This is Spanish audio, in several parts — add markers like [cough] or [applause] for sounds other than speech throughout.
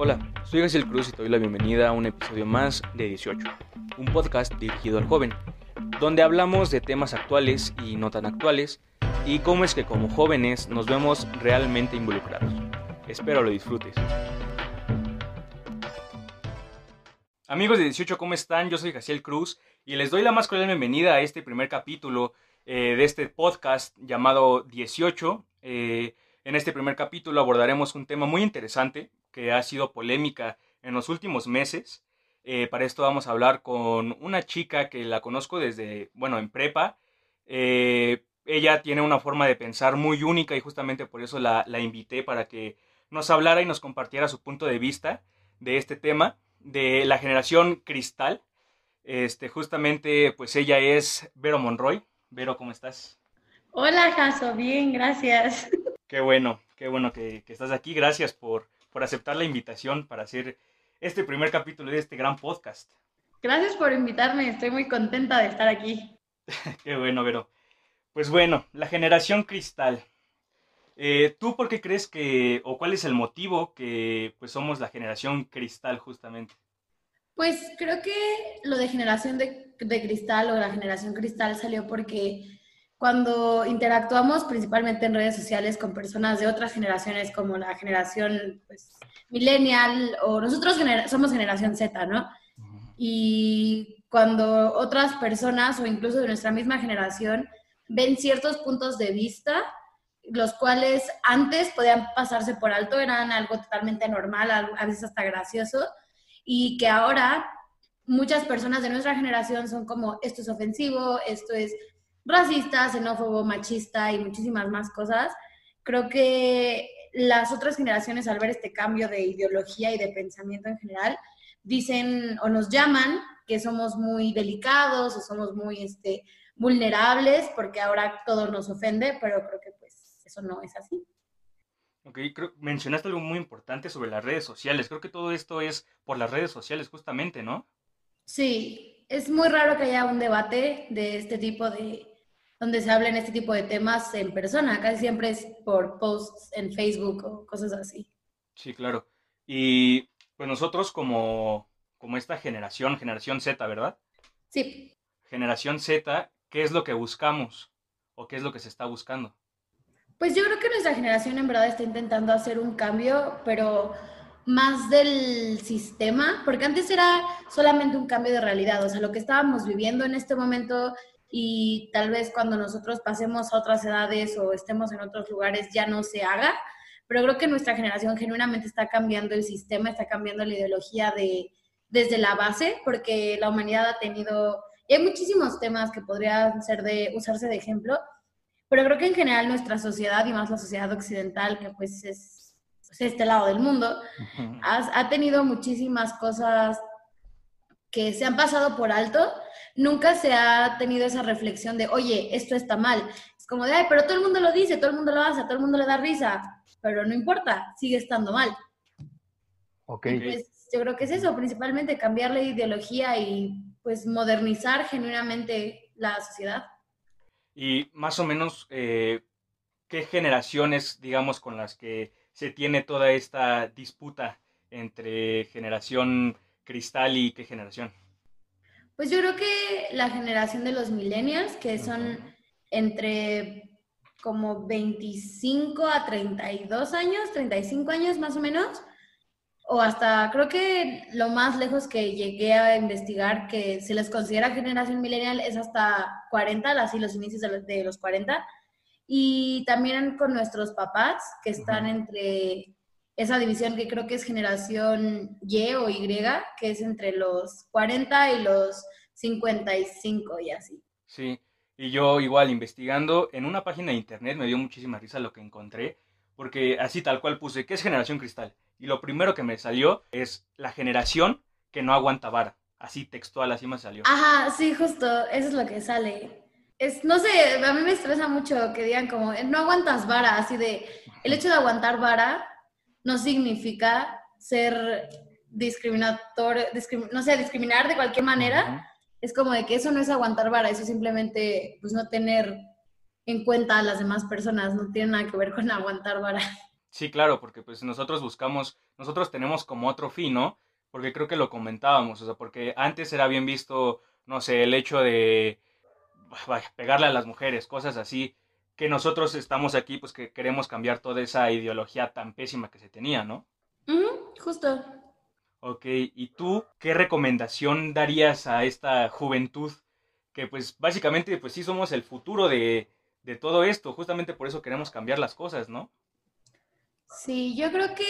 Hola, soy Gaciel Cruz y te doy la bienvenida a un episodio más de 18, un podcast dirigido al joven, donde hablamos de temas actuales y no tan actuales y cómo es que como jóvenes nos vemos realmente involucrados. Espero lo disfrutes. Amigos de 18, ¿cómo están? Yo soy Jaciel Cruz y les doy la más cordial bienvenida a este primer capítulo eh, de este podcast llamado 18. Eh, en este primer capítulo abordaremos un tema muy interesante que ha sido polémica en los últimos meses. Eh, para esto vamos a hablar con una chica que la conozco desde, bueno, en prepa. ella tiene una forma de pensar muy única y justamente por eso la, la invité para que nos hablara y nos compartiera su punto de vista de este tema de la generación cristal. Este, justamente, pues ella es Vero Monroy. Vero, ¿cómo estás? Hola, Jaso, bien, gracias. Qué bueno, qué bueno que, estás aquí. Gracias por, por aceptar la invitación para hacer este primer capítulo de este gran podcast. Gracias por invitarme, estoy muy contenta de estar aquí. [laughs] qué bueno, Vero. Pues bueno, la generación cristal. Eh, ¿Tú por qué crees que, o cuál es el motivo que pues somos la generación cristal justamente? Pues creo que lo de generación de, cristal o la generación cristal salió porque cuando interactuamos principalmente en redes sociales con personas de otras generaciones como la generación pues, millennial o nosotros somos generación Z, ¿no? Y cuando otras personas o incluso de nuestra misma generación ven ciertos puntos de vista, los cuales antes podían pasarse por alto, eran algo totalmente normal, a veces hasta gracioso, y que ahora muchas personas de nuestra generación son como, esto es ofensivo, esto es racista, xenófobo, machista y muchísimas más cosas. Creo que las otras generaciones al ver este cambio de ideología y de pensamiento en general, dicen o nos llaman que somos muy delicados o somos muy este, vulnerables porque ahora todo nos ofende, pero creo que pues eso no es así. Ok, creo, mencionaste algo muy importante sobre las redes sociales. Creo que todo esto es por las redes sociales justamente, ¿no? Sí, es muy raro que haya un debate de este tipo de, donde se hablen este tipo de temas en persona. Casi siempre es por posts en Facebook o cosas así. Sí, claro. Y pues nosotros como, como esta generación, generación Z, ¿verdad? Sí. Generación Z, ¿qué es lo que buscamos? ¿O qué es lo que se está buscando? Pues yo creo que nuestra generación en verdad está intentando hacer un cambio, pero más del sistema, porque antes era solamente un cambio de realidad, o sea, lo que estábamos viviendo en este momento y tal vez cuando nosotros pasemos a otras edades o estemos en otros lugares ya no se haga, pero creo que nuestra generación genuinamente está cambiando el sistema, está cambiando la ideología de, desde la base, porque la humanidad ha tenido, y hay muchísimos temas que podrían ser de, usarse de ejemplo, pero creo que en general nuestra sociedad y más la sociedad occidental, que pues es pues, este lado del mundo, ha, tenido muchísimas cosas que se han pasado por alto. Nunca se ha tenido esa reflexión de, oye, esto está mal. Es como de, ay, pero todo el mundo lo dice, todo el mundo lo hace, todo el mundo le da risa, pero no importa, sigue estando mal. Ok. pues yo creo que es eso, principalmente cambiar la ideología y pues modernizar genuinamente la sociedad. Y más o menos, eh, ¿qué generaciones, digamos, con las que se tiene toda esta disputa entre generación cristal y qué generación? Pues yo creo que la generación de los millennials, que son entre como 25 a 32 años, 35 años más o menos, o hasta creo que lo más lejos que llegué a investigar que se les considera generación millennial es hasta 40, así los inicios de los, 40. Y también con nuestros papás, que están entre esa división que creo que es generación Y o Y, que es entre los 40 y los 55 y así. Sí, y yo igual investigando en una página de internet me dio muchísima risa lo que encontré, porque así tal cual puse, ¿qué es generación cristal? Y lo primero que me salió es la generación que no aguanta vara. Así textual, así me salió. Ajá, sí, justo, eso es lo que sale. Es, no sé, a mí me estresa mucho que digan como, no aguantas vara, así de, el hecho de aguantar vara no significa ser discriminatorio, no sé, discriminar de cualquier manera. Es como de que eso no es aguantar vara, eso es simplemente, pues, no tener en cuenta a las demás personas, no tiene nada que ver con aguantar vara. Sí, claro, porque pues nosotros buscamos, nosotros tenemos como otro fin, ¿no? Porque creo que lo comentábamos, o sea, porque antes era bien visto, no sé, el hecho de pegarle a las mujeres, cosas así, que nosotros estamos aquí, pues que queremos cambiar toda esa ideología tan pésima que se tenía, ¿no? justo. Ok, ¿y tú qué recomendación darías a esta juventud? Que pues básicamente pues sí somos el futuro de, de todo esto, justamente por eso queremos cambiar las cosas, ¿no? Sí, yo creo que,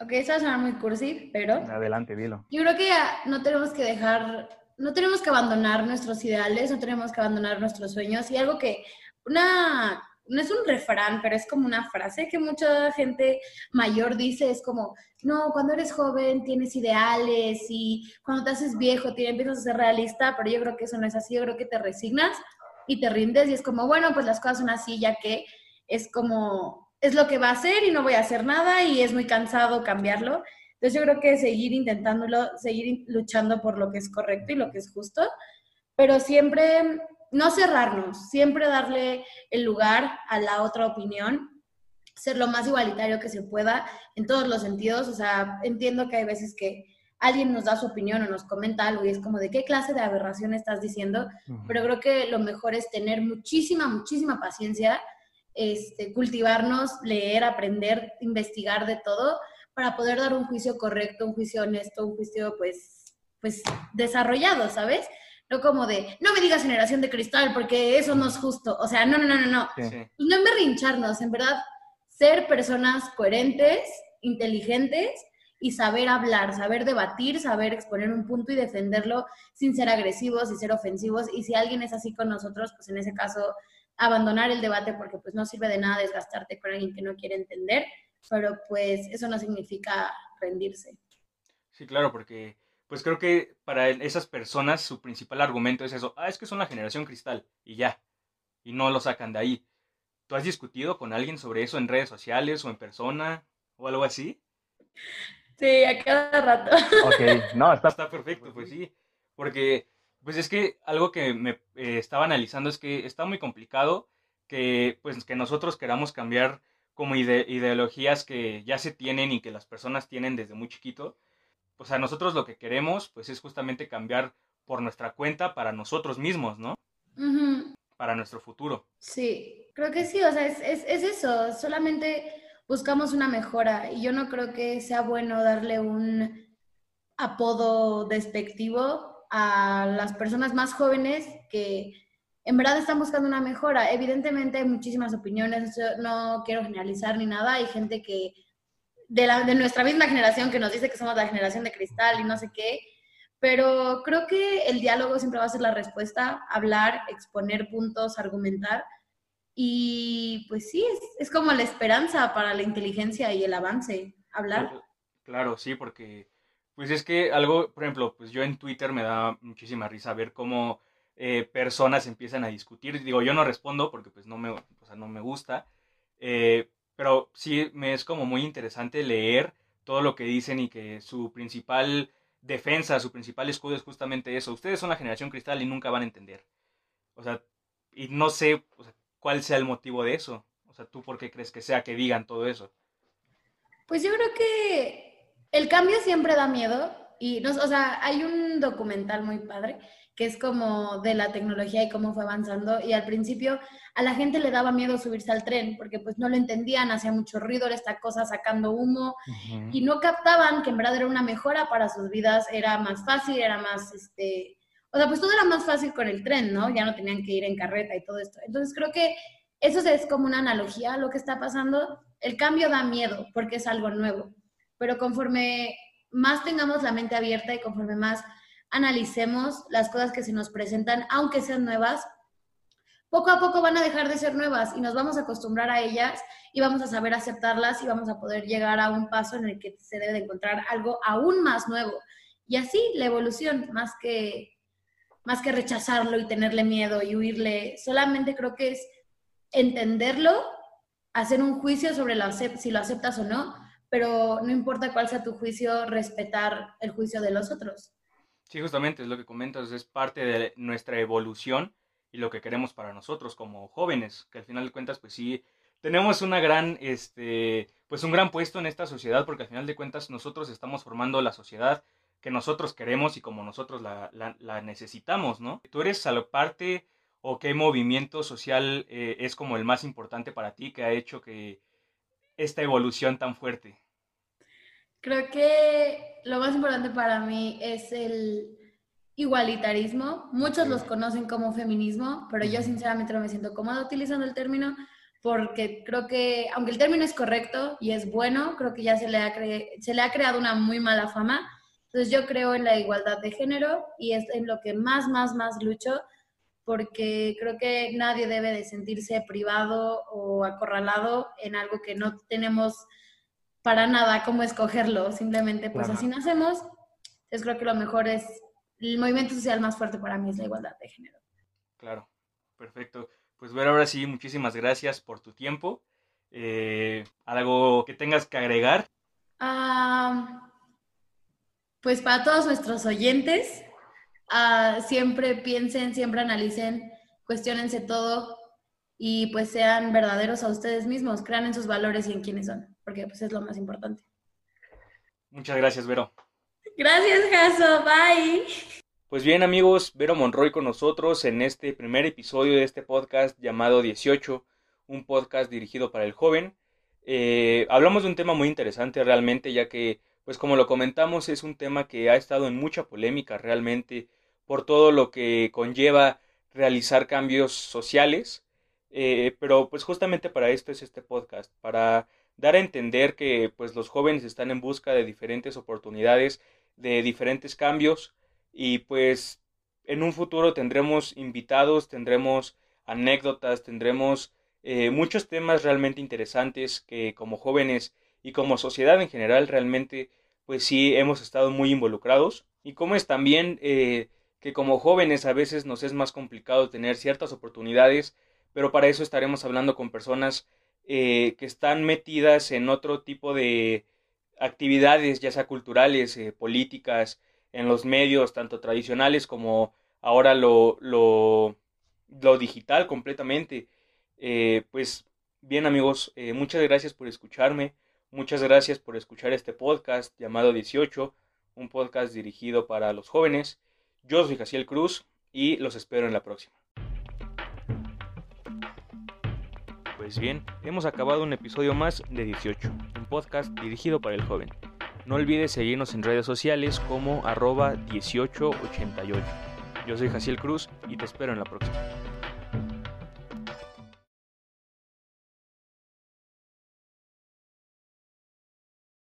ok, eso va a sonar muy cursi, pero... Adelante, dilo. Yo creo que no tenemos que dejar, no tenemos que abandonar nuestros ideales, no tenemos que abandonar nuestros sueños y algo que, una, no es un refrán, pero es como una frase que mucha gente mayor dice, es como, no, cuando eres joven tienes ideales y cuando te haces viejo tienes, empiezas a ser realista, pero yo creo que eso no es así, yo creo que te resignas y te rindes y es como, bueno, pues las cosas son así, ya que es como es lo que va a hacer y no voy a hacer nada y es muy cansado cambiarlo. Entonces yo creo que seguir intentándolo, seguir luchando por lo que es correcto y lo que es justo, pero siempre no cerrarnos, siempre darle el lugar a la otra opinión, ser lo más igualitario que se pueda en todos los sentidos. O sea, entiendo que hay veces que alguien nos da su opinión o nos comenta algo y es como de qué clase de aberración estás diciendo, pero creo que lo mejor es tener muchísima, muchísima paciencia este, cultivarnos, leer, aprender, investigar de todo para poder dar un juicio correcto, un juicio honesto, un juicio pues, pues desarrollado, ¿sabes? No como de, no me digas generación de cristal porque eso no es justo. O sea, no, no, no, no, no. Y no berrincharnos, en verdad, ser personas coherentes, inteligentes y saber hablar, saber debatir, saber exponer un punto y defenderlo sin ser agresivos y ser ofensivos. Y si alguien es así con nosotros, pues en ese caso abandonar el debate porque pues no sirve de nada desgastarte con alguien que no quiere entender, pero pues eso no significa rendirse. Sí, claro, porque pues creo que para esas personas su principal argumento es eso, ah, es que son la generación cristal y ya, y no lo sacan de ahí. ¿Tú has discutido con alguien sobre eso en redes sociales o en persona o algo así? Sí, a cada rato. Ok, no, está, está perfecto, pues sí, porque pues es que algo que me eh, estaba analizando es que está muy complicado que, pues, que nosotros queramos cambiar como ideologías que ya se tienen y que las personas tienen desde muy chiquito. Pues a nosotros lo que queremos pues es justamente cambiar por nuestra cuenta para nosotros mismos, ¿no? Para nuestro futuro. Sí, creo que sí, o sea, es, es, es eso, solamente buscamos una mejora y yo no creo que sea bueno darle un apodo despectivo a las personas más jóvenes que en verdad están buscando una mejora. Evidentemente hay muchísimas opiniones, no quiero generalizar ni nada, hay gente que de, la, de nuestra misma generación que nos dice que somos la generación de cristal y no sé qué, pero creo que el diálogo siempre va a ser la respuesta, hablar, exponer puntos, argumentar. Y pues sí, es, es como la esperanza para la inteligencia y el avance, hablar. Claro, sí, porque pues es que algo, por ejemplo, pues yo en Twitter me da muchísima risa ver cómo eh, personas empiezan a discutir. Digo, yo no respondo porque pues no me, o sea, no me gusta, eh, pero sí me es como muy interesante leer todo lo que dicen y que su principal defensa, su principal escudo es justamente eso. Ustedes son la generación cristal y nunca van a entender. O sea, y no sé cuál sea el motivo de eso. O sea, ¿tú por qué crees que sea que digan todo eso? Pues yo creo que el cambio siempre da miedo y, nos, o sea, hay un documental muy padre que es como de la tecnología y cómo fue avanzando y al principio a la gente le daba miedo subirse al tren porque pues no lo entendían, hacía mucho ruido, esta cosa sacando humo y no captaban que en verdad era una mejora para sus vidas, era más fácil, era más, este, o sea, pues todo era más fácil con el tren, ¿no? Ya no tenían que ir en carreta y todo esto. Entonces creo que eso es como una analogía a lo que está pasando. El cambio da miedo porque es algo nuevo pero conforme más tengamos la mente abierta y conforme más analicemos las cosas que se nos presentan, aunque sean nuevas, poco a poco van a dejar de ser nuevas y nos vamos a acostumbrar a ellas y vamos a saber aceptarlas y vamos a poder llegar a un paso en el que se debe de encontrar algo aún más nuevo. Y así la evolución, más que, más que rechazarlo y tenerle miedo y huirle, solamente creo que es entenderlo, hacer un juicio sobre si lo aceptas o no, pero no importa cuál sea tu juicio, respetar el juicio de los otros. Sí, justamente es lo que comentas, es parte de nuestra evolución y lo que queremos para nosotros como jóvenes, que al final de cuentas, pues sí, tenemos una gran este, pues un gran puesto en esta sociedad porque al final de cuentas nosotros estamos formando la sociedad que nosotros queremos y como nosotros la, la, necesitamos, ¿no? ¿Tú eres a la parte o qué movimiento social eh, es como el más importante para ti que ha hecho que esta evolución tan fuerte? Creo que lo más importante para mí es el igualitarismo. Muchos los conocen como feminismo, pero yo sinceramente no me siento cómoda utilizando el término porque creo que, aunque el término es correcto y es bueno, creo que ya se le ha, se le ha creado una muy mala fama. Entonces yo creo en la igualdad de género y es en lo que más, más, más lucho, porque creo que nadie debe de sentirse privado o acorralado en algo que no tenemos para nada cómo escogerlo, simplemente pues así nacemos. Entonces creo que lo mejor es, el movimiento social más fuerte para mí es la igualdad de género. Claro, perfecto. Pues ver, ahora sí, muchísimas gracias por tu tiempo. Eh, ¿Algo que tengas que agregar? pues para todos nuestros oyentes, ah, siempre piensen, siempre analicen, cuestionense todo y pues sean verdaderos a ustedes mismos, crean en sus valores y en quiénes son porque pues es lo más importante. Muchas gracias, Vero. Gracias, Jaso. Bye. Pues bien, amigos, Vero Monroy con nosotros en este primer episodio de este podcast llamado 18, un podcast dirigido para el joven. Eh, hablamos de un tema muy interesante realmente, ya que, pues como lo comentamos, es un tema que ha estado en mucha polémica realmente por todo lo que conlleva realizar cambios sociales. Eh, pero pues justamente para esto es este podcast, para dar a entender que pues los jóvenes están en busca de diferentes oportunidades, de diferentes cambios y pues en un futuro tendremos invitados, tendremos anécdotas, tendremos eh, muchos temas realmente interesantes que como jóvenes y como sociedad en general realmente pues sí hemos estado muy involucrados y como es también eh, que como jóvenes a veces nos es más complicado tener ciertas oportunidades, pero para eso estaremos hablando con personas eh, que están metidas en otro tipo de actividades, ya sea culturales, eh, políticas, en los medios, tanto tradicionales como ahora lo, lo, digital completamente. Pues bien amigos, muchas gracias por escucharme, muchas gracias por escuchar este podcast llamado 18, un podcast dirigido para los jóvenes. Yo soy Jaciel Cruz y los espero en la próxima. Pues bien, hemos acabado un episodio más de 18, un podcast dirigido para el joven. No olvides seguirnos en redes sociales como arroba 1888. Yo soy Jaciel Cruz y te espero en la próxima.